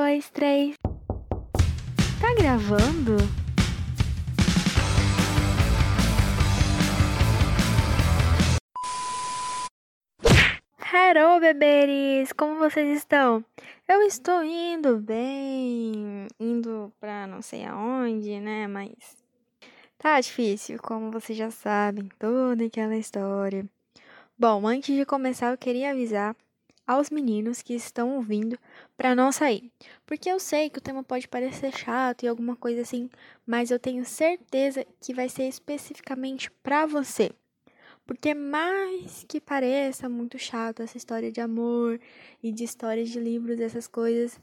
dois, três. Tá gravando? Hello, beberes! Como vocês estão? Eu estou indo bem, indo pra não sei aonde, né? Mas tá difícil, como vocês já sabem, toda aquela história. Bom, antes de começar, eu queria avisar aos meninos que estão ouvindo para não sair. Porque eu sei que o tema pode parecer chato e alguma coisa assim, mas eu tenho certeza que vai ser especificamente para você. Porque mais que pareça muito chato essa história de amor e de histórias de livros, essas coisas,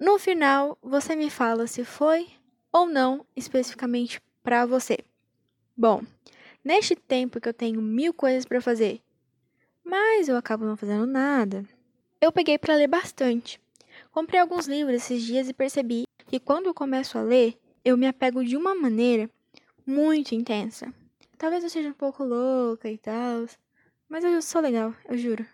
no final você me fala se foi ou não especificamente para você. Bom, neste tempo que eu tenho mil coisas para fazer mas eu acabo não fazendo nada. Eu peguei para ler bastante. Comprei alguns livros esses dias e percebi que quando eu começo a ler, eu me apego de uma maneira muito intensa. Talvez eu seja um pouco louca e tal, mas eu sou legal, eu juro.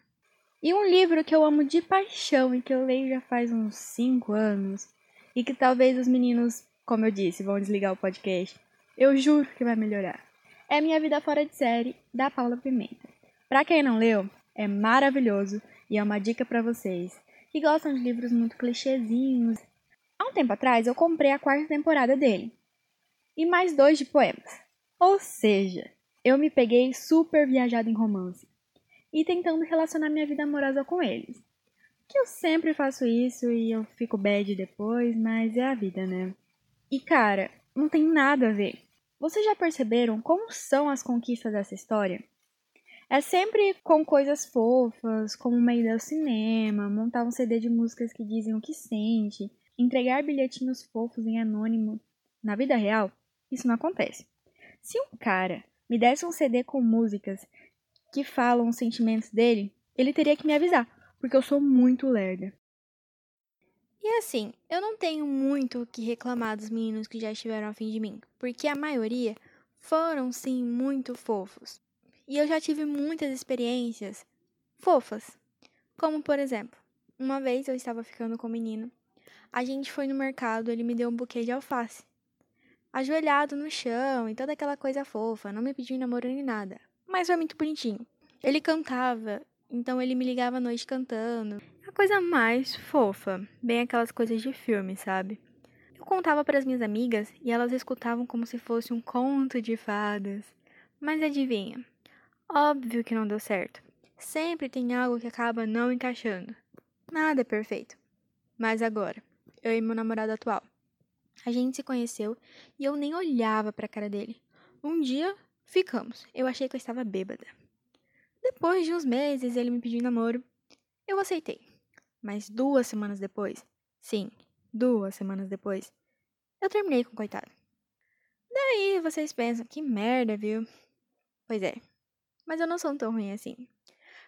E um livro que eu amo de paixão e que eu leio já faz uns 5 anos, e que talvez os meninos, como eu disse, vão desligar o podcast, eu juro que vai melhorar. É Minha Vida Fora de Série, da Paula Pimenta. Para quem não leu, é maravilhoso e é uma dica para vocês que gostam de livros muito clichêzinhos. Há um tempo atrás eu comprei a quarta temporada dele e mais dois de poemas. Ou seja, eu me peguei super viajado em romance e tentando relacionar minha vida amorosa com eles. Que eu sempre faço isso e eu fico bad depois, mas é a vida, né? E cara, não tem nada a ver. Vocês já perceberam como são as conquistas dessa história? É sempre com coisas fofas, como uma ida ao cinema, montar um CD de músicas que dizem o que sente, entregar bilhetinhos fofos em anônimo. Na vida real, isso não acontece. Se um cara me desse um CD com músicas que falam os sentimentos dele, ele teria que me avisar, porque eu sou muito lerda. E assim, eu não tenho muito o que reclamar dos meninos que já estiveram a fim de mim, porque a maioria foram sim muito fofos. E eu já tive muitas experiências fofas. Como, por exemplo, uma vez eu estava ficando com um menino. A gente foi no mercado, ele me deu um buquê de alface. Ajoelhado no chão e toda aquela coisa fofa, não me pediu namoro nem nada. Mas foi muito bonitinho. Ele cantava, então ele me ligava à noite cantando. A coisa mais fofa, bem aquelas coisas de filme, sabe? Eu contava para as minhas amigas e elas escutavam como se fosse um conto de fadas. Mas adivinha, Óbvio que não deu certo. Sempre tem algo que acaba não encaixando. Nada é perfeito. Mas agora, eu e meu namorado atual. A gente se conheceu e eu nem olhava para a cara dele. Um dia, ficamos. Eu achei que eu estava bêbada. Depois de uns meses, ele me pediu namoro. Eu aceitei. Mas duas semanas depois, sim, duas semanas depois, eu terminei com o coitado. Daí vocês pensam, que merda, viu? Pois é, mas eu não sou tão ruim assim.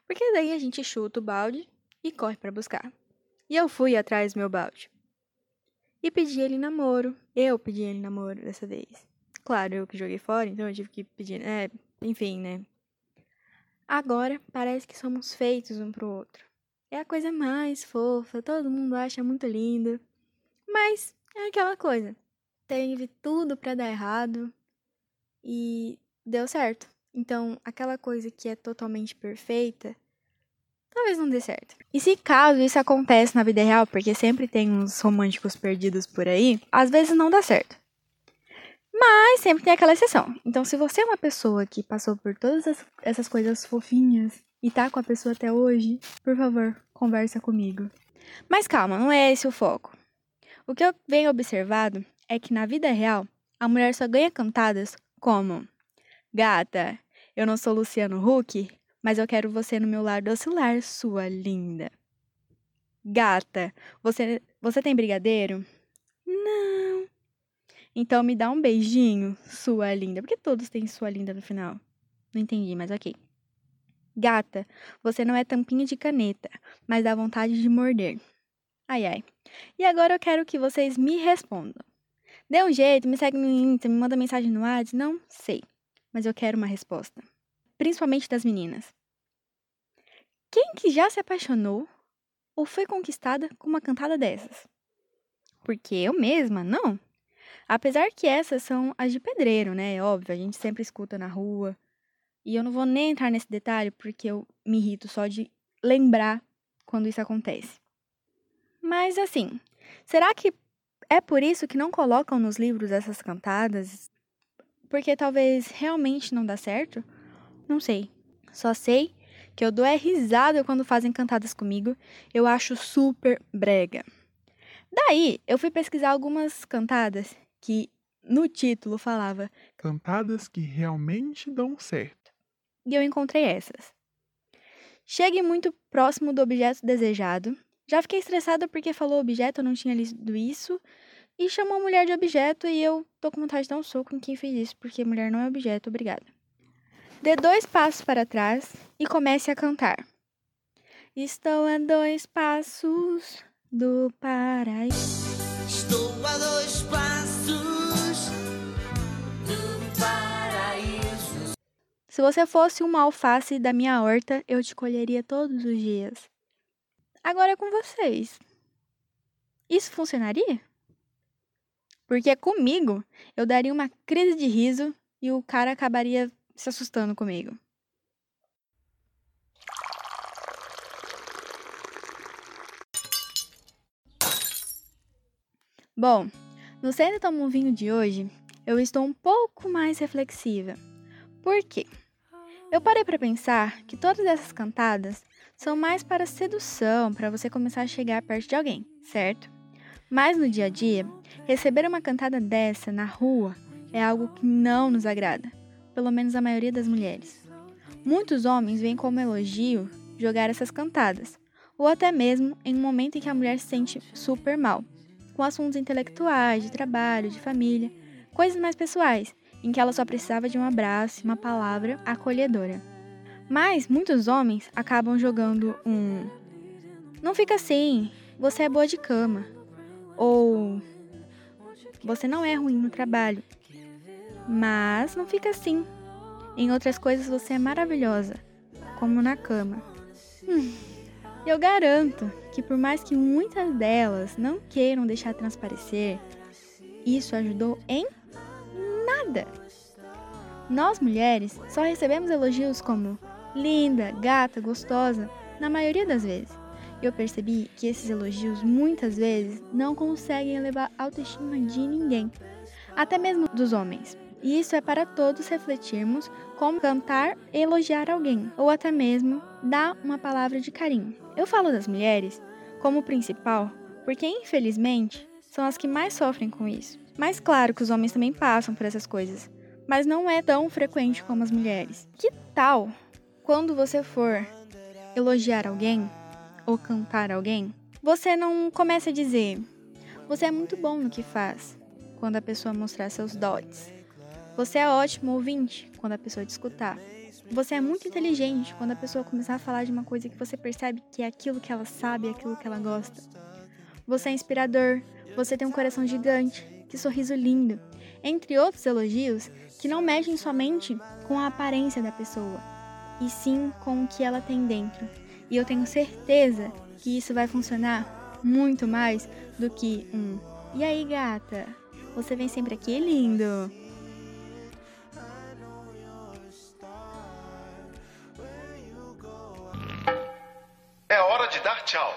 Porque daí a gente chuta o balde e corre para buscar. E eu fui atrás do meu balde. E pedi ele namoro. Eu pedi ele namoro dessa vez. Claro, eu que joguei fora, então eu tive que pedir. É, enfim, né? Agora parece que somos feitos um pro outro. É a coisa mais fofa, todo mundo acha muito lindo. Mas é aquela coisa. Teve tudo para dar errado e deu certo. Então, aquela coisa que é totalmente perfeita, talvez não dê certo. E se caso isso acontece na vida real, porque sempre tem uns românticos perdidos por aí, às vezes não dá certo. Mas sempre tem aquela exceção. Então, se você é uma pessoa que passou por todas essas coisas fofinhas e tá com a pessoa até hoje, por favor, conversa comigo. Mas calma, não é esse o foco. O que eu venho observado é que na vida real, a mulher só ganha cantadas como Gata, eu não sou Luciano Huck, mas eu quero você no meu lar docilar, sua linda. Gata, você, você tem brigadeiro? Não. Então me dá um beijinho, sua linda. Porque todos têm sua linda no final. Não entendi, mas ok. Gata, você não é tampinha de caneta, mas dá vontade de morder. Ai, ai. E agora eu quero que vocês me respondam. Dê um jeito, me segue no Insta, me manda mensagem no WhatsApp, não sei mas eu quero uma resposta. Principalmente das meninas. Quem que já se apaixonou ou foi conquistada com uma cantada dessas? porque eu mesma não. Apesar que essas são as de pedreiro, né? É óbvio, a gente sempre escuta na rua. E eu não vou nem entrar nesse detalhe porque eu me irrito só de lembrar quando isso acontece. Mas assim, será que é por isso que não colocam nos livros essas cantadas? Porque talvez realmente não dá certo? Não sei. Só sei que eu dou é risada quando fazem cantadas comigo. Eu acho super brega. Daí, eu fui pesquisar algumas cantadas que no título falava Cantadas que realmente dão certo. E eu encontrei essas. Chegue muito próximo do objeto desejado. Já fiquei estressada porque falou objeto, eu não tinha lido isso. E chamou a mulher de objeto e eu tô com vontade de dar um soco em quem fez isso, porque mulher não é objeto, obrigada. Dê dois passos para trás e comece a cantar. Estou a dois passos do paraíso. Estou a dois passos do paraíso. Se você fosse uma alface da minha horta, eu te colheria todos os dias. Agora é com vocês. Isso funcionaria? Porque comigo eu daria uma crise de riso e o cara acabaria se assustando comigo. Bom, no Senta Toma um Vinho de hoje, eu estou um pouco mais reflexiva. Por quê? Eu parei para pensar que todas essas cantadas são mais para sedução, para você começar a chegar perto de alguém, certo? Mas no dia a dia, receber uma cantada dessa na rua é algo que não nos agrada pelo menos a maioria das mulheres. Muitos homens veem como elogio jogar essas cantadas, ou até mesmo em um momento em que a mulher se sente super mal, com assuntos intelectuais, de trabalho, de família, coisas mais pessoais, em que ela só precisava de um abraço e uma palavra acolhedora. Mas muitos homens acabam jogando um não fica assim, você é boa de cama, ou você não é ruim no trabalho, mas não fica assim. Em outras coisas você é maravilhosa, como na cama. Hum, eu garanto que por mais que muitas delas não queiram deixar transparecer, isso ajudou em nada. Nós mulheres só recebemos elogios como linda, gata, gostosa, na maioria das vezes. Eu percebi que esses elogios muitas vezes não conseguem elevar a autoestima de ninguém, até mesmo dos homens. E isso é para todos refletirmos como cantar e elogiar alguém, ou até mesmo dar uma palavra de carinho. Eu falo das mulheres como principal porque, infelizmente, são as que mais sofrem com isso. Mas claro que os homens também passam por essas coisas, mas não é tão frequente como as mulheres. Que tal quando você for elogiar alguém ou cantar alguém, você não comece a dizer: "Você é muito bom no que faz", quando a pessoa mostrar seus dotes você é ótimo ouvinte quando a pessoa te escutar. Você é muito inteligente quando a pessoa começar a falar de uma coisa que você percebe que é aquilo que ela sabe, é aquilo que ela gosta. Você é inspirador, você tem um coração gigante, que sorriso lindo, entre outros elogios que não mexem somente com a aparência da pessoa, e sim com o que ela tem dentro. E eu tenho certeza que isso vai funcionar muito mais do que um E aí, gata? Você vem sempre aqui, lindo? tchau.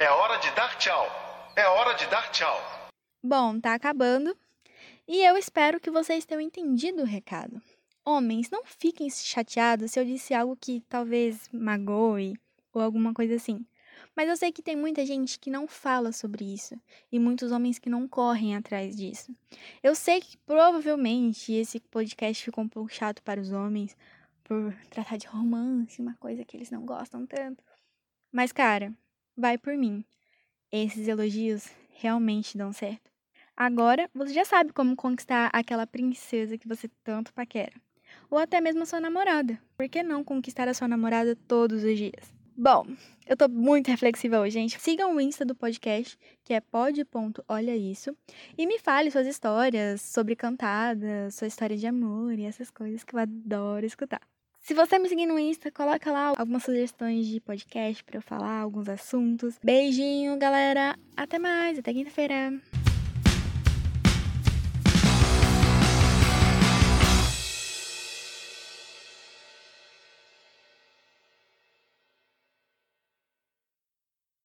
É hora de dar tchau. É hora de dar tchau. Bom, tá acabando. E eu espero que vocês tenham entendido o recado. Homens, não fiquem chateados se eu disse algo que talvez magoe ou alguma coisa assim. Mas eu sei que tem muita gente que não fala sobre isso e muitos homens que não correm atrás disso. Eu sei que provavelmente esse podcast ficou um pouco chato para os homens por tratar de romance, uma coisa que eles não gostam tanto. Mas, cara, vai por mim. Esses elogios realmente dão certo. Agora você já sabe como conquistar aquela princesa que você tanto paquera. Ou até mesmo a sua namorada. Por que não conquistar a sua namorada todos os dias? Bom, eu tô muito reflexiva hoje, gente. Sigam o Insta do podcast, que é pod.olhaísso. E me fale suas histórias sobre cantadas, sua história de amor e essas coisas que eu adoro escutar. Se você me seguir no Insta, coloca lá algumas sugestões de podcast para eu falar, alguns assuntos. Beijinho, galera. Até mais, até quinta-feira.